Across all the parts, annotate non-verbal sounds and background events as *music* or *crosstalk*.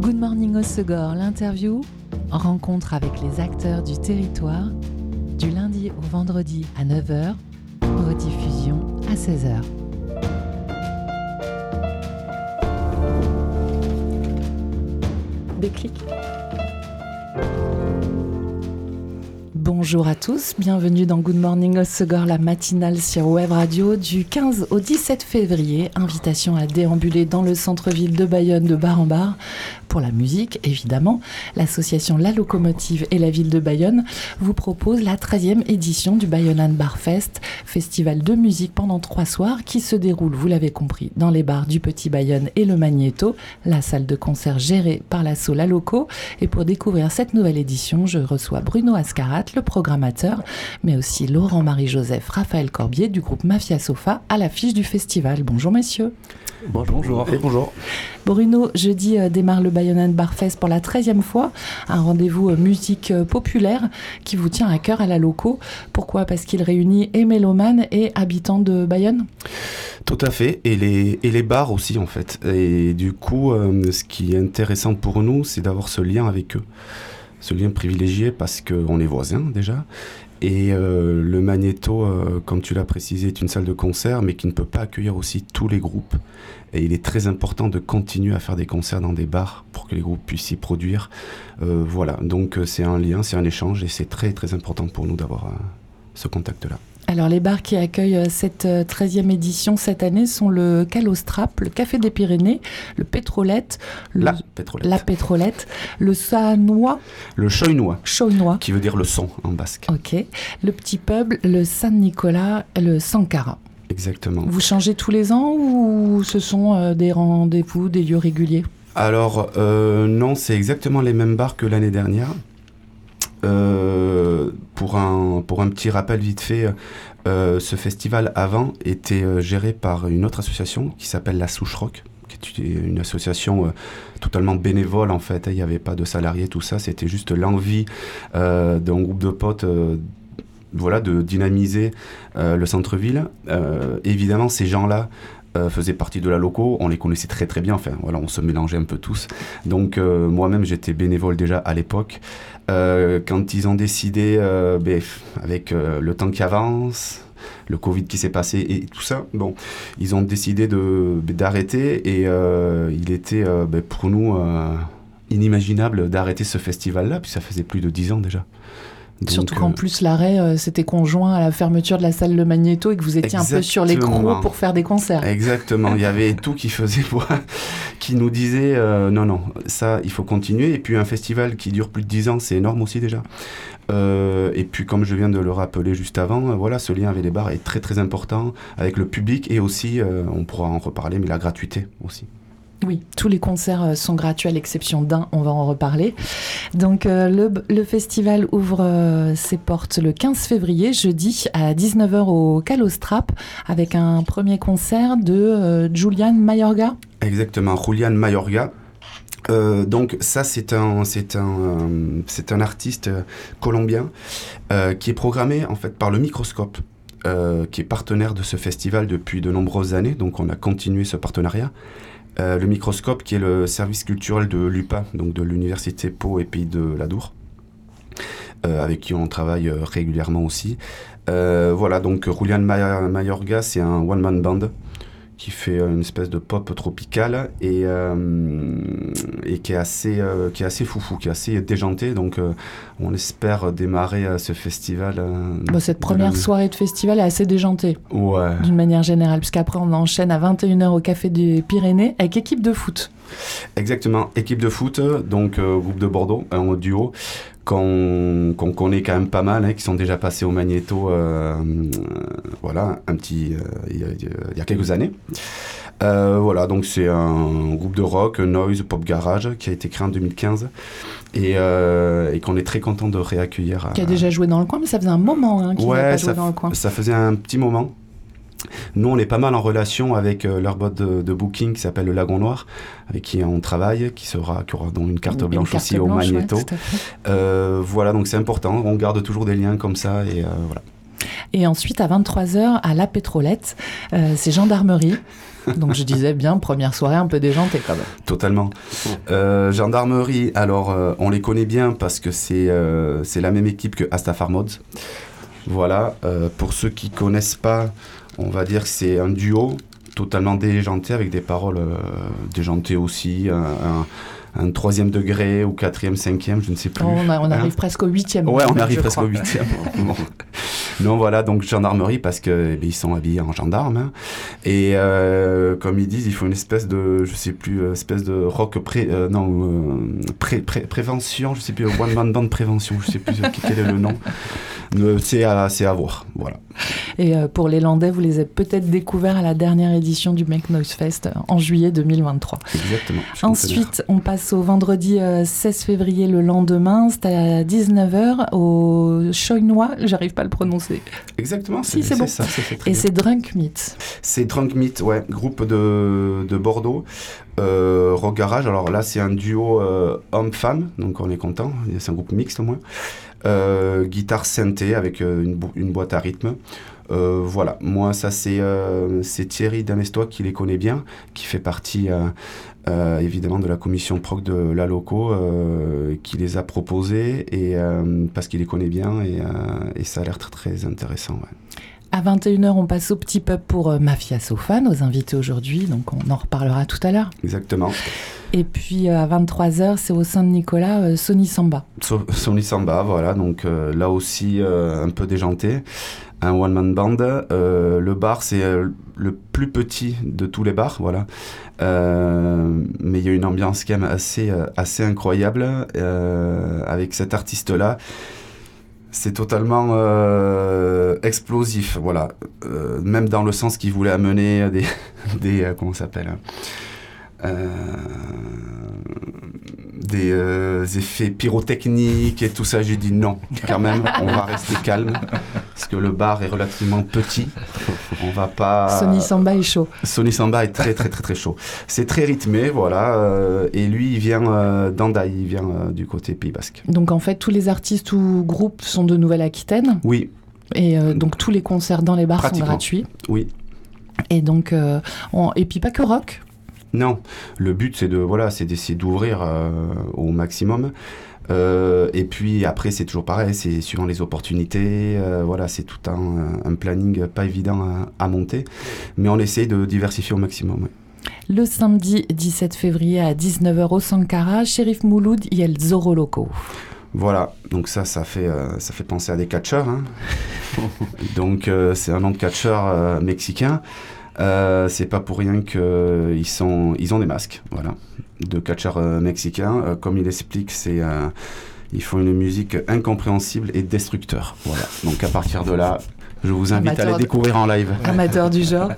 Good Morning Osegor, l'interview, rencontre avec les acteurs du territoire, du lundi au vendredi à 9h, rediffusion à 16h. Déclic. Bonjour à tous, bienvenue dans Good Morning Osegor, la matinale sur Web Radio du 15 au 17 février. Invitation à déambuler dans le centre-ville de Bayonne de bar en bar pour la musique, évidemment. L'association La Locomotive et la ville de Bayonne vous propose la 13e édition du Bayonne Bar Fest, festival de musique pendant trois soirs qui se déroule, vous l'avez compris, dans les bars du Petit Bayonne et le Magnéto, la salle de concert gérée par l'asso La Loco. Et pour découvrir cette nouvelle édition, je reçois Bruno Ascarat, le programmateur, mais aussi Laurent-Marie-Joseph, Raphaël Corbier du groupe Mafia Sofa à l'affiche du festival. Bonjour messieurs. Bonjour. Et bonjour. Bruno, jeudi euh, démarre le Bayonne Barfest pour la 13e fois, un rendez-vous euh, musique euh, populaire qui vous tient à cœur à la loco. Pourquoi? Parce qu'il réunit et mélomanes et habitants de Bayonne? Tout à fait, et les, et les bars aussi en fait. Et du coup, ce qui est intéressant pour nous, c'est d'avoir ce lien avec eux. Ce lien privilégié parce qu'on est voisins déjà, et euh, le Magneto, euh, comme tu l'as précisé, est une salle de concert, mais qui ne peut pas accueillir aussi tous les groupes. Et il est très important de continuer à faire des concerts dans des bars pour que les groupes puissent y produire. Euh, voilà, donc c'est un lien, c'est un échange, et c'est très très important pour nous d'avoir ce contact-là. Alors les bars qui accueillent euh, cette 13e euh, édition cette année sont le Calostrap, le Café des Pyrénées, le Pétrolette, la Pétrolette, la Pétrolette le Sanois, le Choynois, Choynois, qui veut dire le son en basque. Ok, le Petit Peuple, le Saint-Nicolas, le Sankara. Exactement. Vous changez tous les ans ou ce sont euh, des rendez-vous, des lieux réguliers? Alors non, c'est exactement les mêmes bars que l'année dernière. Euh, pour, un, petit rappel vite fait, euh, ce festival avant était euh, géré par une autre association qui s'appelle la Souche Rock, qui est une association totalement bénévole en fait. Il n'y avait pas de salariés, tout ça. C'était juste l'envie d'un groupe de potes voilà, de dynamiser le centre-ville. évidemment, ces gens-là faisaient partie de la loco, on les connaissait très très bien, enfin voilà, on se mélangeait un peu tous. Donc moi-même j'étais bénévole déjà à l'époque. Euh, quand ils ont décidé, ben, avec le temps qui avance, le Covid qui s'est passé et tout ça, bon, ils ont décidé ben, d'arrêter et il était ben, pour nous inimaginable d'arrêter ce festival-là, puis ça faisait plus de dix ans déjà. Surtout qu'en euh, plus, l'arrêt, euh, c'était conjoint à la fermeture de la salle Le Magnéto et que vous étiez un peu sur l'écran pour faire des concerts. Exactement. Il y avait tout qui faisait *laughs* pour, qui nous disait euh, non, non, ça, il faut continuer. Et puis, un festival qui dure plus de 10 ans, c'est énorme aussi déjà. et puis, comme je viens de le rappeler juste avant, voilà, ce lien avec les bars est très, très important avec le public et aussi, on pourra en reparler, mais la gratuité aussi. Oui, tous les concerts euh, sont gratuits à l'exception d'un, on va en reparler. Donc euh, le, festival ouvre euh, ses portes le 15 février, jeudi, à 19h au Calostrap, avec un premier concert de Julian Mayorga. Exactement, Julian Mayorga. donc ça c'est un c'est un c'est un artiste colombien qui est programmé en fait par le Microscope. qui est partenaire de ce festival depuis de nombreuses années, donc on a continué ce partenariat. Euh, le microscope qui est le service culturel de l'UPA, donc de l'Université Pau et Pays de l'Adour, euh, avec qui on travaille euh, régulièrement aussi. voilà, donc Julian Mayorga, c'est un one-man band qui fait une espèce de pop tropical et, et qui, est assez, qui est assez foufou, qui est assez déjanté. Donc on espère démarrer ce festival. cette première soirée de festival est assez déjantée. Ouais. D'une manière générale, puisqu'après on enchaîne à 21h au Café des Pyrénées avec équipe de foot. Exactement, équipe de foot, donc groupe de Bordeaux, un duo qu'on connaît quand même pas mal, hein, qui sont déjà passés au Magnéto, euh, voilà, un petit, euh, il y, a quelques années. Euh, voilà, donc c'est un groupe de rock, noise, pop garage, qui a été créé en 2015 et, et qu'on est très content de réaccueillir. Qui a déjà joué dans le coin, mais ça faisait un moment hein, qu'il pas joué dans le coin. Ça faisait un petit moment. Nous, on est pas mal en relation avec euh, leur boîte de, booking qui s'appelle le Lagon Noir, avec qui on travaille, qui, sera, qui aura donc une carte blanche aussi au Magneto. Euh, voilà, donc c'est important. On garde toujours des liens comme ça et euh, voilà. Et ensuite, à 23h, à La Pétrolette, c'est gendarmerie. Donc je disais bien, première soirée un peu déjantée quand même. Totalement. Euh, gendarmerie, alors euh, on les connaît bien parce que c'est euh, c'est la même équipe que Astafar Mods. Voilà, euh, pour ceux qui connaissent pas, on va dire que c'est un duo totalement déjanté avec des paroles euh, déjantées aussi, un, troisième degré ou quatrième, cinquième, je ne sais plus. On, a- on Hein arrive presque au huitième. Ouais, on arrive presque crois. au huitième. Bon. *laughs* Non, voilà, donc gendarmerie parce que eh bien, ils sont habillés en gendarme. hein. Et euh, comme ils disent, il faut une espèce de, je sais plus, euh, espèce de rock pré, euh, non, pré, pré- prévention, je sais plus, one man band prévention, je sais plus *laughs* quel est le nom. C'est à, c'est à voir, voilà. Et pour les Landais, vous les avez peut-être découverts à la dernière édition du Make Noise Fest en juillet 2023. Exactement. Ensuite, on passe au vendredi euh, 16 février le lendemain. C'est à 19h au Choinois. J'arrive pas à le prononcer. Exactement, Si, c'est bon. ça, Et c'est Drunk Meat. C'est Drunk Meat, ouais, groupe de, de Bordeaux, euh, rock garage. Alors là, c'est un duo euh, homme-femme, donc on est content. C'est un groupe mixte au moins. Euh, guitare synthé avec une, bo- une boîte à rythme. Euh, voilà, moi, ça c'est euh, Thierry Damestois qui les connaît bien, qui fait partie euh, évidemment de la commission proc de la loco, qui les a proposés et, parce qu'il les connaît bien et, et ça a l'air très, très intéressant. ouais. À 21h, on passe au petit pub pour Mafia Sofa, nos invités aujourd'hui. Donc on en reparlera tout à l'heure. Exactement. Et puis à 23h, c'est au Saint-Nicolas, euh, Sony Samba. So- Sony Samba, voilà, donc euh, là aussi euh, un peu déjanté, un one-man band. Euh, le bar, c'est euh, le plus petit de tous les bars, voilà. Euh, mais il y a une ambiance quand même assez, incroyable avec cet artiste-là. C'est totalement explosif, voilà. Même dans le sens qu'il voulait amener des, *laughs* des comment s'appelle euh, des euh, effets pyrotechniques et tout ça. J'ai dit non, quand même, on va rester calme parce que le bar est relativement petit. On va pas. Sony Samba est chaud. Sony Samba est très très très très chaud. C'est très rythmé, voilà. euh, et lui, il vient euh, d'Andaï, il vient euh, du côté Pays Basque. Donc en fait, tous les artistes ou groupes sont de Nouvelle-Aquitaine. Oui, Et donc tous les concerts dans les bars sont gratuits. oui. Et donc, on- et puis pas que rock. Non, le but c'est de voilà, c'est d'essayer d'ouvrir euh, au maximum. Euh, et puis après c'est toujours pareil, c'est suivant les opportunités. euh, voilà, c'est tout un, un planning pas évident à, à monter, mais on essaye de diversifier au maximum. ouais. Le samedi 17 février à 19h au Sankara, Shérif Mouloud y El Zorro Loco. Voilà, donc ça, ça fait, euh, ça fait penser à des catcheurs. hein. *laughs* donc euh, c'est un nom de catcheur euh, mexicain. Euh, c'est pas pour rien qu'ils sont, ils ont des masques, voilà, de catcheurs euh, mexicains. Euh, comme il explique, c'est, euh, ils font une musique incompréhensible et destructeur. Voilà. Donc à partir de là, je vous invite à Amateur les découvrir en live. *laughs* Amateur du genre.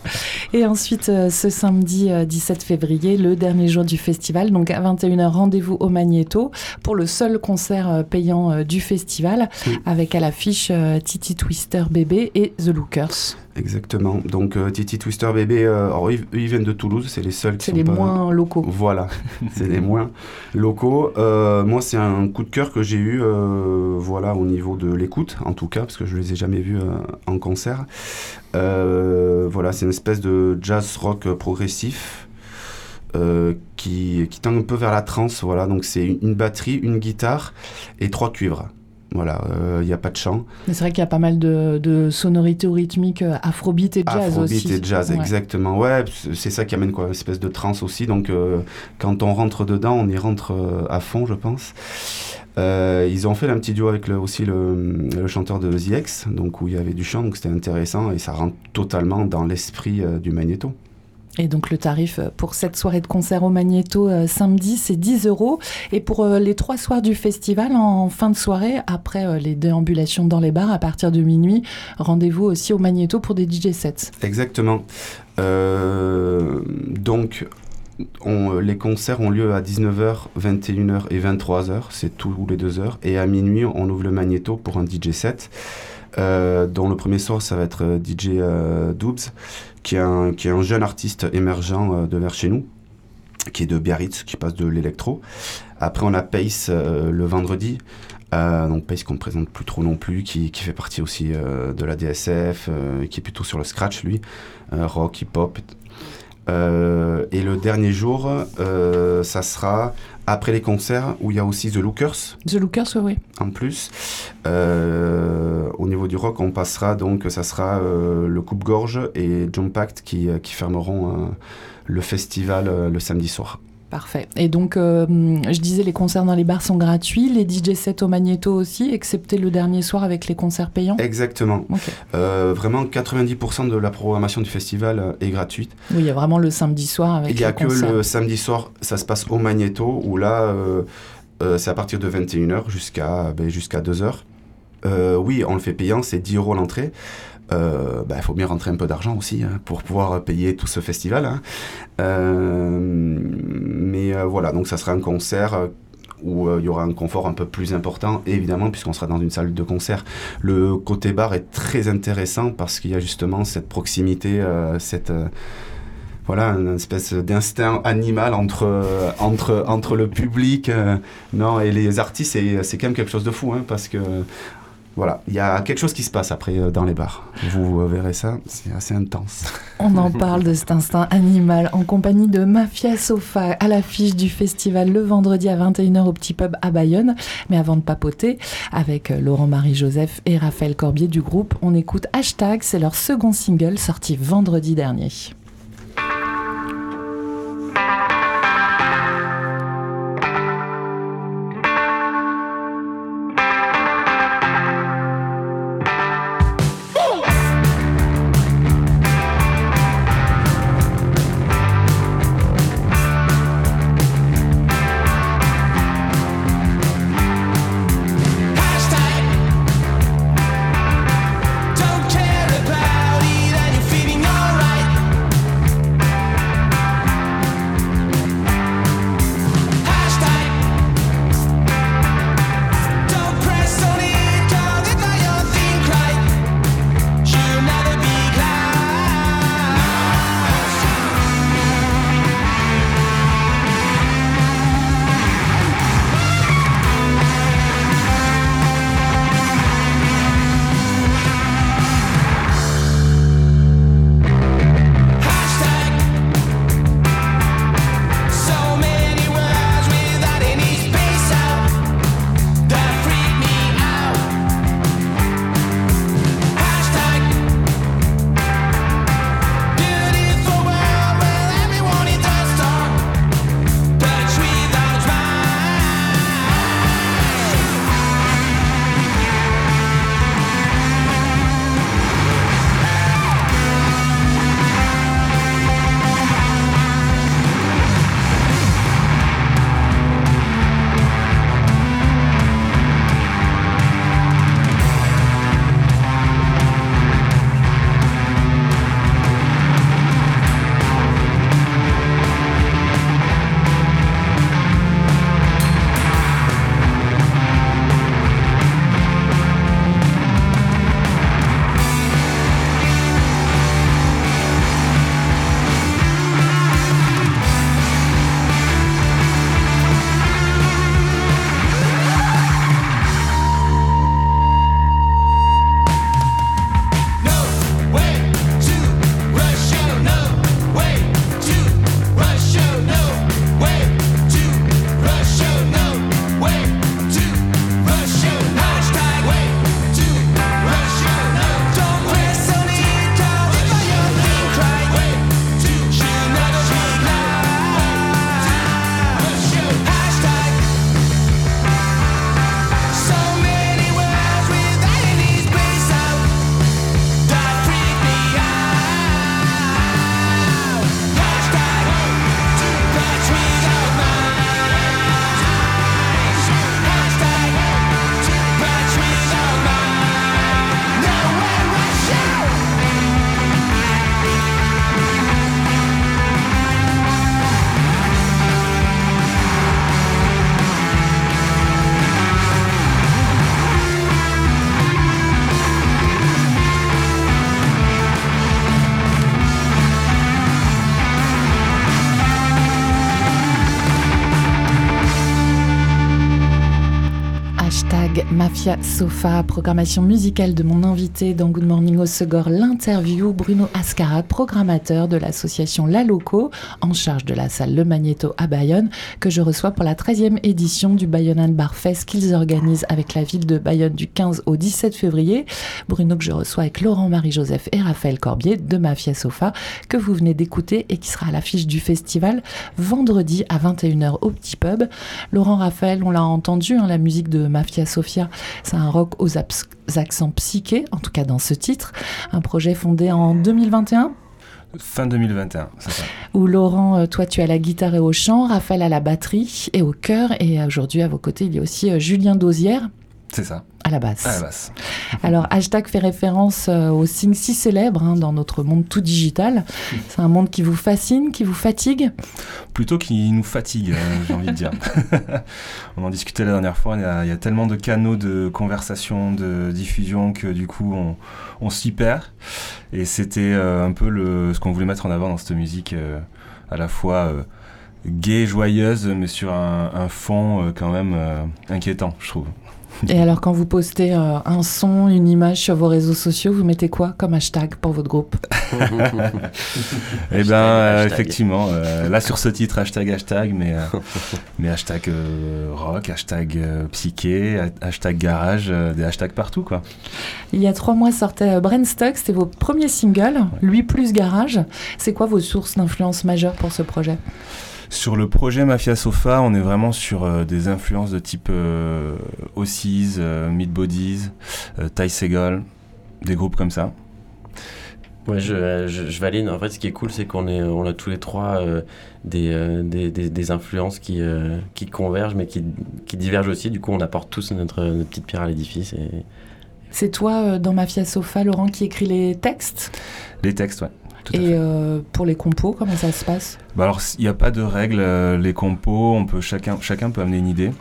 Et ensuite, euh, ce samedi euh, 17 février, le dernier jour du festival, donc à 21h, rendez-vous au Magneto pour le seul concert euh, payant euh, du festival, Oui. avec à l'affiche euh, Titi Twister Bébé et The Lookers. Exactement. Donc euh, Titi Twister Bébé, euh, alors, eux, ils viennent de Toulouse, c'est les seuls qui C'est sont les pas... moins locaux. Voilà, *laughs* c'est les moins locaux. Euh, moi, c'est un coup de cœur que j'ai eu, euh, voilà, au niveau de l'écoute, en tout cas, parce que je les ai jamais vus en concert. Voilà, c'est une espèce de jazz rock progressif. qui, qui tend un peu vers la trance, voilà, donc c'est une, une batterie, une guitare et trois cuivres. Voilà, il n'y a pas de chant. Mais c'est vrai qu'il y a pas mal de, de sonorités rythmiques euh, afrobeat et jazz Afrobeat aussi. et jazz, Ouais. exactement. Ouais, c'est- ça qui amène quoi, une espèce de trance aussi. Donc, euh, quand on rentre dedans, on y rentre euh, à fond, je pense. Euh, ils ont fait un petit duo avec le, aussi le, le chanteur de The X, donc où il y avait du chant, donc c'était intéressant et ça rentre totalement dans l'esprit euh, du magnéto. Et donc le tarif euh, pour cette soirée de concert au Magnéto euh, samedi, c'est 10 euros. Et pour euh, les trois soirs du festival, en fin de soirée, après euh, les déambulations dans les bars à partir de minuit, rendez-vous aussi au Magnéto pour des DJ sets. Exactement. Donc, on- les concerts ont lieu à 19h, 21h et 23h, c'est tous les deux heures. Et à minuit, on ouvre le magnéto pour un DJ set, euh, dont le premier soir, ça va être DJ euh, Doobs, qui est, un, jeune artiste émergent euh, de vers chez nous, qui est de Biarritz, qui passe de l'électro. Après, on a Pace euh, le vendredi. Euh, donc Pace qu'on ne présente plus trop non plus, qui, fait partie aussi de la DSF, qui est plutôt sur le scratch lui, rock, hip-hop. et le dernier jour, ça sera après les concerts où il y a aussi The Lookers. The Lookers, oui. En plus, au niveau du rock, on passera donc, ça sera le Coupe-Gorge et Jump Pact qui, qui fermeront le festival le samedi soir. Parfait. Et donc, euh, je disais, les concerts dans les bars sont gratuits, les DJ sets au Magnéto aussi, excepté le dernier soir avec les concerts payants Exactement. Euh, vraiment, 90% de la programmation du festival euh, est gratuite. Oui, il y a vraiment le samedi soir avec Il n'y a que le samedi soir, ça se passe au Magnéto, où là, c'est à partir de 21h jusqu'à ben, jusqu'à 2h. oui, on le fait payant, c'est 10 euros l'entrée il euh, bah, faut bien rentrer un peu d'argent aussi hein, pour pouvoir payer tout ce festival. Hein. Euh, mais euh, voilà, donc ça sera un concert où il y aura un confort un peu plus important, évidemment, puisqu'on sera dans une salle de concert. Le côté bar est très intéressant parce qu'il y a justement cette proximité, cette voilà, une espèce d'instinct animal entre, entre, entre le public non, et les artistes, c'est quand même quelque chose de fou, hein, parce que voilà, il y a quelque chose qui se passe après euh, dans les bars. Vous verrez ça, c'est assez intense. *laughs* On en parle de cet instinct animal en compagnie de Mafia Sofa à l'affiche du festival le vendredi à 21h au Petit Pub à Bayonne. Mais avant de papoter, avec euh, Laurent-Marie Joseph et Raphaël Corbier du groupe, on écoute Hashtag, c'est leur second single sorti vendredi dernier. Mafia Sofa, programmation musicale de mon invité dans Good Morning au Segor, l'interview Bruno Ascara, programmateur de l'association La Loco, en charge de la salle Le Magnéto à Bayonne, que je reçois pour la 13e édition du Bayonne Bar Fest qu'ils organisent avec la ville de Bayonne du 15 au 17 février. Bruno que je reçois avec Laurent-Marie-Joseph et Raphaël Corbier de Mafia Sofa, que vous venez d'écouter et qui sera à l'affiche du festival vendredi à 21h au Petit Pub. Laurent Raphaël, on l'a entendu, hein, la musique de Mafia Sophia, c'est un rock aux accents psychés, en tout cas dans ce titre. Un projet fondé en 2021 Fin 2021, c'est ça. Où Laurent, euh, toi tu as la guitare et au chant, Raphaël à la batterie et au chœur, et aujourd'hui à vos côtés il y a aussi euh, Julien Dosière. C'est ça. À la basse. À la basse. Alors, hashtag fait référence euh, au signe si célèbre hein, dans notre monde tout digital. *laughs* C'est un monde qui vous fascine, qui vous fatigue? Plutôt qui nous fatigue, euh, j'ai envie de dire. *laughs* on en discutait la dernière fois, il y, a, tellement de canaux de conversation, de diffusion que du coup on, s'y perd. Et c'était euh, un peu le, ce qu'on voulait mettre en avant dans cette musique, à la fois gaie, joyeuse, mais sur un, un fond quand même inquiétant, je trouve. Et alors, quand vous postez euh, un son, une image sur vos réseaux sociaux, vous mettez quoi comme hashtag pour votre groupe *laughs* Eh bien, euh, effectivement, euh, là sur ce titre, hashtag, hashtag, mais, *laughs* mais hashtag rock, hashtag psyché, hashtag garage, des hashtags partout, quoi. Il y a trois mois sortait Brainstock, c'était vos premiers singles, lui plus garage. C'est quoi vos sources d'influence majeures pour ce projet? Sur le projet Mafia Sofa, on est vraiment sur euh, des influences de type euh, Ossies, euh, Meat Bodies, euh, Ty Segal, des groupes comme ça. Ouais, je, je, valide. En fait, ce qui est cool, c'est qu'on est, on a tous les trois des, des, des, influences qui, qui convergent, mais qui, qui, divergent aussi. Du coup, on apporte tous notre, notre petite pierre à l'édifice. Et... C'est toi, dans Mafia Sofa, Laurent, qui écrit les textes? Les textes, ouais. Et euh, pour les compos, comment ça se passe? Bah Alors, il n'y a pas de règle. Euh, les compos, on peut, chacun, chacun peut amener une idée.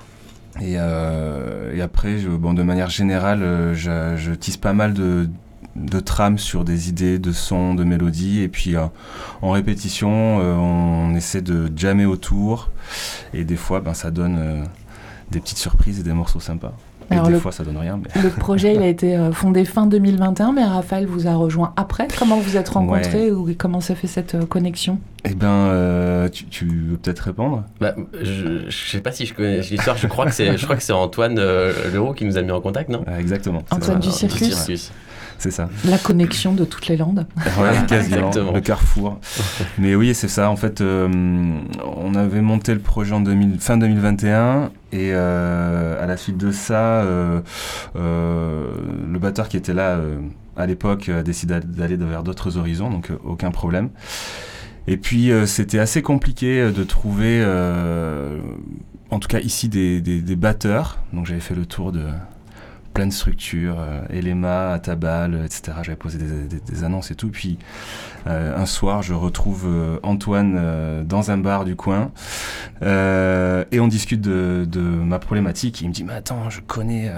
Et, euh, et après, je, bon, de manière générale, je, je, tisse pas mal de, de trames sur des idées de sons, de mélodies. Et puis, en répétition, on essaie de jammer autour. Et des fois, ben, ça donne des petites surprises et des morceaux sympas. Alors des fois, ça donne rien. Le *laughs* projet, il a été euh, fondé fin 2021, mais Raphaël vous a rejoint après. Comment vous êtes rencontrés ou comment s'est fait cette euh, connexion? Eh bien, euh, tu, veux peut-être répondre? Bah, Je ne sais pas si je connais l'histoire. Je crois que c'est, Antoine Leroux qui nous a mis en contact, non? Exactement. Antoine du Circus. C'est ça. La connexion de toutes les Landes. Ouais, *laughs* quasiment. Le carrefour. Mais oui, c'est ça. En fait, on avait monté le projet en 2000, fin 2021 et euh, à la suite de ça, euh, euh, le batteur qui était là à l'époque a décidé d'aller vers d'autres horizons, donc aucun problème. Et puis c'était assez compliqué de trouver, en tout cas ici, des, des batteurs. Donc j'avais fait le tour de, plein de structures, euh, Elema, Atabal, etc. J'avais posé des, annonces et tout. Puis euh, un soir, je retrouve euh, Antoine dans un bar du coin et on discute de, ma problématique. Il me dit Mais attends, je connais.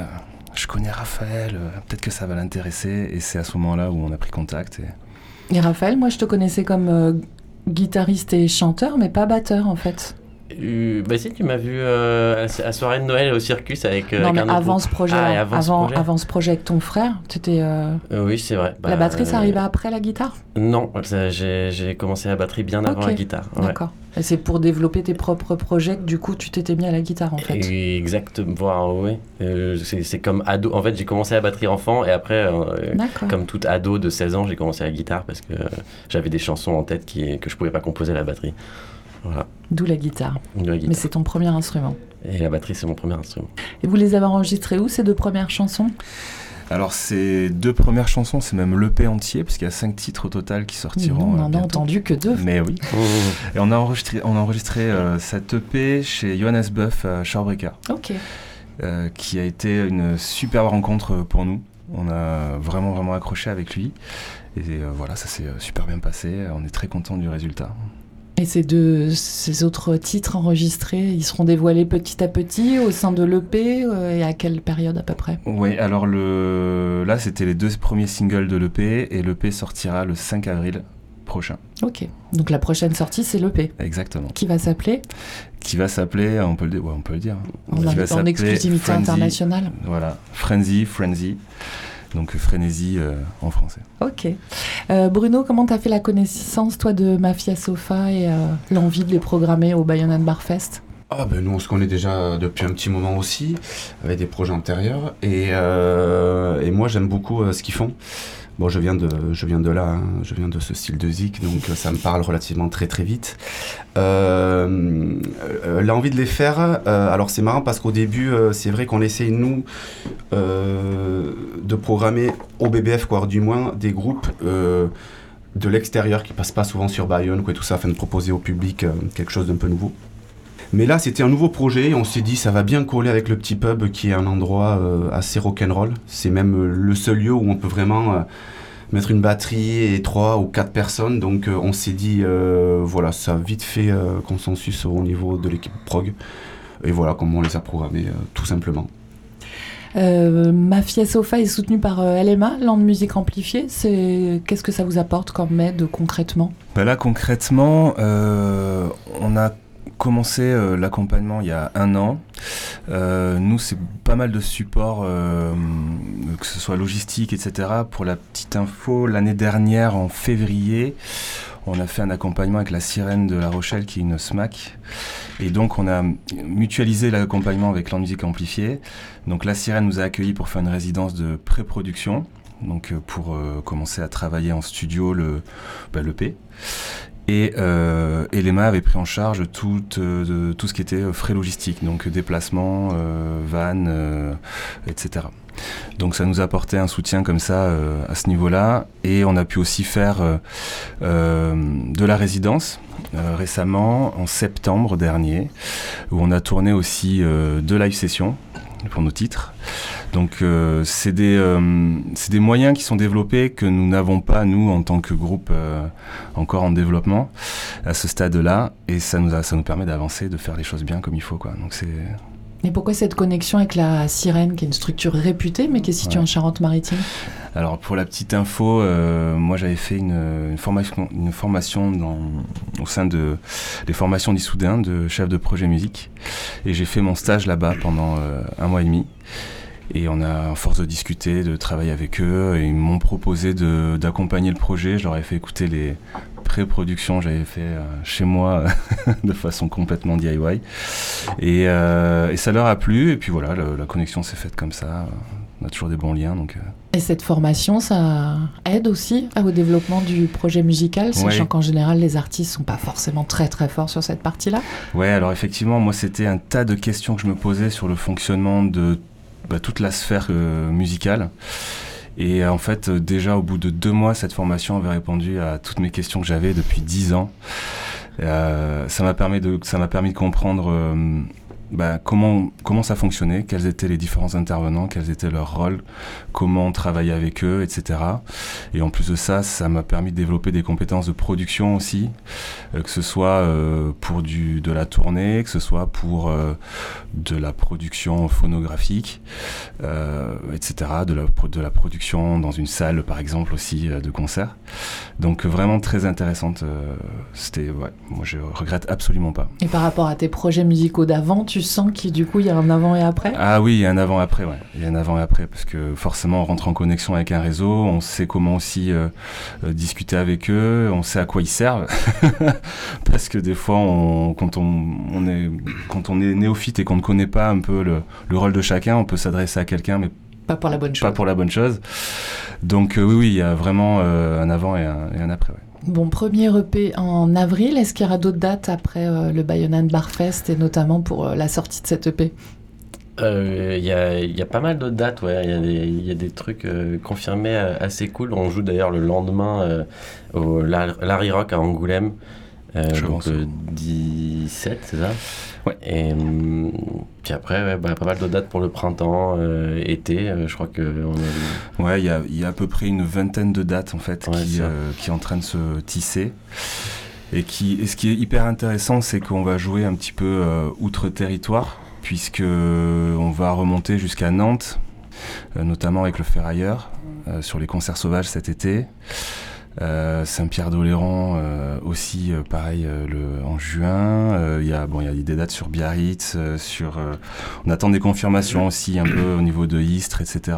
je connais Raphaël, peut-être que ça va l'intéresser. Et c'est à ce moment-là où on a pris contact. Et, et Raphaël, moi je te connaissais comme guitariste et chanteur, mais pas batteur en fait. Euh, bah si, tu m'as vu euh, à, soirée de Noël au circus avec, euh, non, mais avant ce projet, ah, avant, avant, ce projet avec ton frère, tu étais. oui, c'est vrai. la batterie, ça arrivait après la guitare? Non, j'ai commencé la batterie bien avant la guitare. D'accord. Et c'est pour développer tes propres projets que du coup tu t'étais mis à la guitare en fait. Exactement, oui. c'est comme ado. En fait, j'ai commencé la batterie enfant et après, comme tout ado de 16 ans, j'ai commencé la guitare parce que j'avais des chansons en tête qui, que je pouvais pas composer à la batterie. D'où la guitare. Mais c'est ton premier instrument. Et la batterie, c'est mon premier instrument. Et vous les avez enregistrées où, ces deux premières chansons? Alors ces deux premières chansons, c'est même l'EP entier, parce qu'il y a cinq titres au total qui sortiront. on n'en a entendu que deux. Mais oui. Et on a enregistré, on a enregistré euh, cette EP chez Johannes Buff à. Ok. Euh, qui a été une superbe rencontre pour nous. On a vraiment vraiment accroché avec lui. Et euh, voilà, ça s'est super bien passé. On est très content du résultat. Et ces deux, ces autres titres enregistrés, ils seront dévoilés petit à petit au sein de l'EP euh, et à quelle période à peu près? Oui, alors le... là c'était les deux premiers singles de l'EP et l'EP sortira le 5 avril prochain. Ok, donc la prochaine sortie c'est l'EP. Exactement. Qui va s'appeler? Qui va s'appeler, on peut le, ouais, on peut le dire, en, en exclusivité internationale. Voilà, Frenzy, Frenzy. Donc Frénésie euh, en français. Ok. Euh, Bruno, comment tu as fait la connaissance, toi, de Mafia Sofa et euh, l'envie de les programmer au Bayonne Bar Fest? Ah ben nous on se connaît déjà depuis un petit moment aussi, avec des projets antérieurs, et, et moi j'aime beaucoup ce qu'ils font. Bon, je viens de, je viens de là, hein. je viens de ce style de zik, donc euh, ça me parle relativement très très vite. Euh, euh, L'envie de les faire, alors c'est marrant parce qu'au début, c'est vrai qu'on essaye nous de programmer au BBF, quoi, du moins des groupes de l'extérieur qui passent pas souvent sur Bayonne, quoi, et tout ça, afin de proposer au public quelque chose d'un peu nouveau. Mais là, c'était un nouveau projet. On s'est dit, ça va bien coller avec le petit pub qui est un endroit euh, assez rock'n'roll. C'est même euh, le seul lieu où on peut vraiment euh, mettre une batterie et trois ou quatre personnes. Donc, on s'est dit, voilà, ça a vite fait consensus au niveau de l'équipe prog. Et voilà comment on les a programmés, tout simplement. Mafia Sofa est soutenu par LMA, Land Musique Amplifiée. Qu'est-ce que ça vous apporte comme aide concrètement? Ben Là, concrètement, on a commencé euh, l'accompagnement il y a un an. Euh, nous, c'est pas mal de support, euh, que ce soit logistique, etc. Pour la petite info, l'année dernière, en février, on a fait un accompagnement avec la Sirène de La Rochelle, qui est une SMAC. Et donc, on a mutualisé l'accompagnement avec musique amplifiée. Donc, la Sirène nous a accueillis pour faire une résidence de pré-production donc pour commencer à travailler en studio le, bah, le P. Et, euh, avait pris en charge tout, euh, tout ce qui était frais logistiques, donc déplacement, euh, euh, etc. Donc ça nous a apporté un soutien comme ça à ce niveau-là. Et on a pu aussi faire de la résidence récemment, en septembre dernier, où on a tourné aussi deux live sessions pour nos titres. Donc euh, c'est des, euh, des, moyens qui sont développés que nous n'avons pas, nous, en tant que groupe, euh, encore en développement à ce stade-là. Et ça nous, a, ça nous permet d'avancer, de faire les choses bien comme il faut. Quoi. Donc c'est... Mais pourquoi cette connexion avec la Sirène, qui est une structure réputée, mais qui est située en Charente-Maritime? Alors, pour la petite info, moi j'avais fait une, formation, une formation dans, au sein de, des formations d'Issoudun de chef de projet musique. Et j'ai fait mon stage là-bas pendant un mois et demi. Et on a, à force de discuter, de travailler avec eux, ils m'ont proposé d'accompagner le projet. Je leur ai fait écouter les pré-productions que j'avais fait euh, chez moi *laughs* de façon complètement DIY. Euh, et, ça leur a plu. Et puis voilà, la connexion s'est faite comme ça. On a toujours des bons liens. Donc, euh. Et cette formation, ça aide aussi au développement du projet musical, sachant qu'en général, les artistes sont pas forcément très très forts sur cette partie-là? Ouais, alors effectivement, moi, c'était un tas de questions que je me posais sur le fonctionnement de bah, toute la sphère musicale. Et en fait, euh, déjà au bout de deux mois, cette formation avait répondu à toutes mes questions que j'avais depuis dix ans. Euh, ça m'a permis de, ça m'a permis de comprendre bah, comment, comment ça fonctionnait, quels étaient les différents intervenants, quels étaient leurs rôles, comment on travaillait avec eux, etc. Et en plus de ça, ça m'a permis de développer des compétences de production aussi, euh, que ce soit euh, pour du, de la tournée, que ce soit pour euh, de la production phonographique, etc., de la, de la production dans une salle, par exemple, aussi de concert. Donc vraiment très intéressante. C'était, ouais, moi je regrette absolument pas. Et par rapport à tes projets musicaux d'avant, sens qu'il du coup il y a un avant et après? Ah oui, il y a un avant et après, ouais. Il y a un avant et après parce que forcément on rentre en connexion avec un réseau, on sait comment aussi euh, euh, discuter avec eux, on sait à quoi ils servent *laughs* parce que des fois on, quand on, est quand on est néophyte et qu'on ne connaît pas un peu le, rôle de chacun, on peut s'adresser à quelqu'un mais pas pour la bonne chose. Pas pour la bonne chose. Donc euh, oui, oui, il y a vraiment un avant et un, et un après. Ouais. Bon, premier EP en avril. Est-ce qu'il y aura d'autres dates après euh, le Bayonne Barfest et notamment pour euh, la sortie de cet EP euh, il y, a, pas mal d'autres dates, ouais. Il y, a des trucs confirmés assez cool. On joue d'ailleurs le lendemain au Larry Rock à Angoulême. Donc le 17, c'est ça Ouais. Et hum, puis après, bah, pas mal de dates pour le printemps, euh, été. Euh, je crois que. On Ouais, il y a, y a, à peu près une vingtaine de dates en fait qui, euh, qui est en train de se tisser. Et, qui, et ce qui est hyper intéressant, c'est qu'on va jouer un petit peu outre-territoire, puisque on va remonter jusqu'à Nantes, notamment avec le Ferrailleur, sur les concerts sauvages cet été. Saint-Pierre d'Oléron aussi, pareil, le, en juin. Il y a bon, il y a des dates sur Biarritz, sur. on attend des confirmations aussi un peu au niveau de Istres, etc.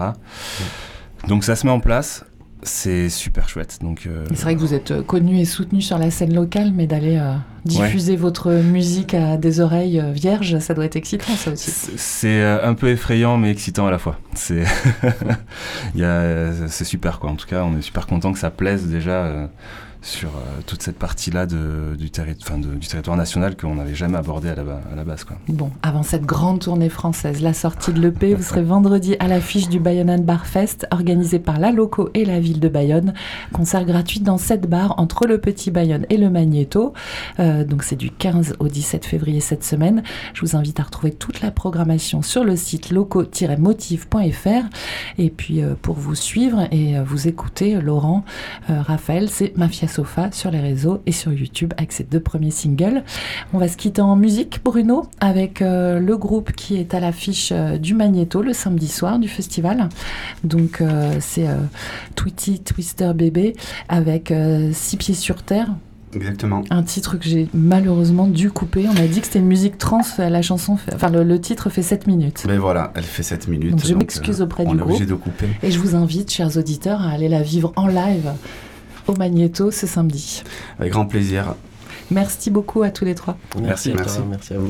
Donc ça se met en place c'est super chouette. Donc, euh, c'est vrai que vous êtes euh, connu et soutenu sur la scène locale, mais d'aller euh, diffuser votre musique à des oreilles vierges, ça doit être excitant, ça aussi. C'est un peu effrayant, mais excitant à la fois. C'est, *laughs* c'est super, quoi. En tout cas, on est super content que ça plaise déjà sur euh, toute cette partie-là du, territoire national qu'on n'avait jamais abordé à la, base. Bon, avant cette grande tournée française, la sortie de l'EP, vous serez vendredi à l'affiche du Bayonne Bar Fest, organisé par la Loco et la ville de Bayonne. Concert gratuit dans sept bars entre le Petit Bayonne et le Magnéto. Euh, donc c'est du 15 au 17 février cette semaine. Je vous invite à retrouver toute la programmation sur le site loco-motive.fr. Et puis euh, pour vous suivre et vous écouter, Laurent, Raphaël, c'est Mafia Sofa sur les réseaux et sur YouTube avec ses deux premiers singles. On va se quitter en musique, Bruno, avec euh, le groupe qui est à l'affiche euh, du Magnéto le samedi soir du festival. Donc euh, c'est Tweety Twister Bébé avec Six pieds sur terre. Exactement. Un titre que j'ai malheureusement dû couper. On m'a dit que c'était une musique trans. La chanson, enfin le, titre fait 7 minutes. Mais voilà, elle fait 7 minutes. Donc je m'excuse auprès du groupe. De couper. Et je vous invite, chers auditeurs, à aller la vivre en live au Magnéto ce samedi. Avec grand plaisir. Merci beaucoup à tous les trois. Merci, merci, merci à vous.